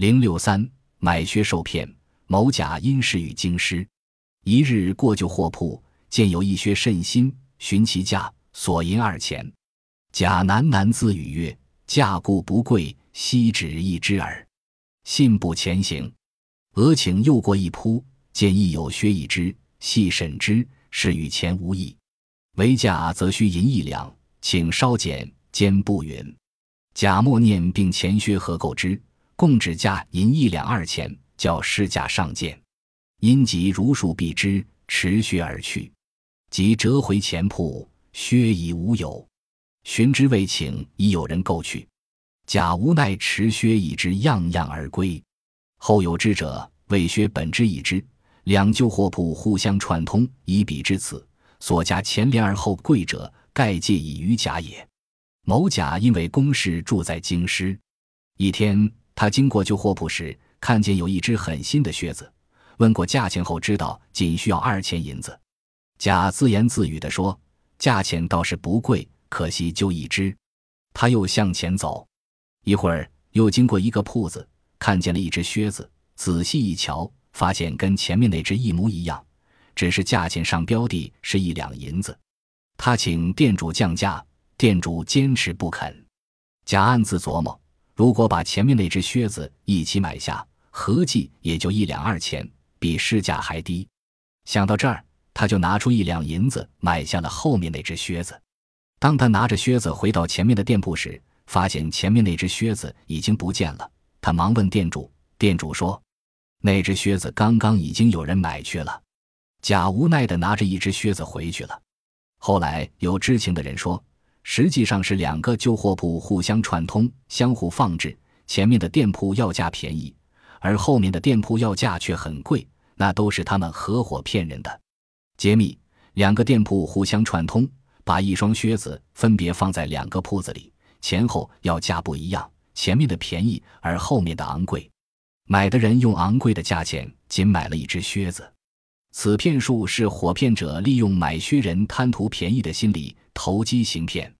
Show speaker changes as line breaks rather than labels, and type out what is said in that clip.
零六三买靴受骗，某甲因事与京师，一日过旧货铺，见有一靴甚新，询其价，所银二钱。甲喃喃自语曰：“价固不贵，惜只一只耳。”信步前行，俄请又过一铺，见亦有靴一只，细审之，是与钱无异。为甲则需银一两，请稍减，兼不允。甲默念，并前靴合购之，共指价银一两二钱，叫市价上见。因即如数必之，持靴而去。即折回钱铺，靴已无有。寻之未请，已有人购去。甲无奈，持靴已之，样样而归。后有知者，谓靴本之已之，两旧货铺互相串通，以彼之此。所加前廉而后贵者，盖借以于甲也。某甲因为公事住在京师，一天他经过旧货铺时，看见有一只很新的靴子，问过价钱后，知道仅需要二钱银子。甲自言自语地说：“价钱倒是不贵。”可惜就一只，他又向前走，一会儿又经过一个铺子，看见了一只靴子，仔细一瞧，发现跟前面那只一模一样，只是价钱上标的是一两银子。他请店主降价，店主坚持不肯。甲暗自琢磨，如果把前面那只靴子一起买下，合计也就一两二钱，比市价还低。想到这儿，他就拿出一两银子买下了后面那只靴子。当他拿着靴子回到前面的店铺时，发现前面那只靴子已经不见了。他忙问店主，店主说：“那只靴子刚刚已经有人买去了。”甲无奈地拿着一只靴子回去了。后来有知情的人说，实际上是两个旧货铺互相串通，相互放置。前面的店铺要价便宜，而后面的店铺要价却很贵，那都是他们合伙骗人的。揭秘：两个店铺互相串通。把一双靴子分别放在两个铺子里，前后要价不一样，前面的便宜，而后面的昂贵。买的人用昂贵的价钱仅买了一只靴子。此骗术是火骗者利用买靴人贪图便宜的心理投机行骗。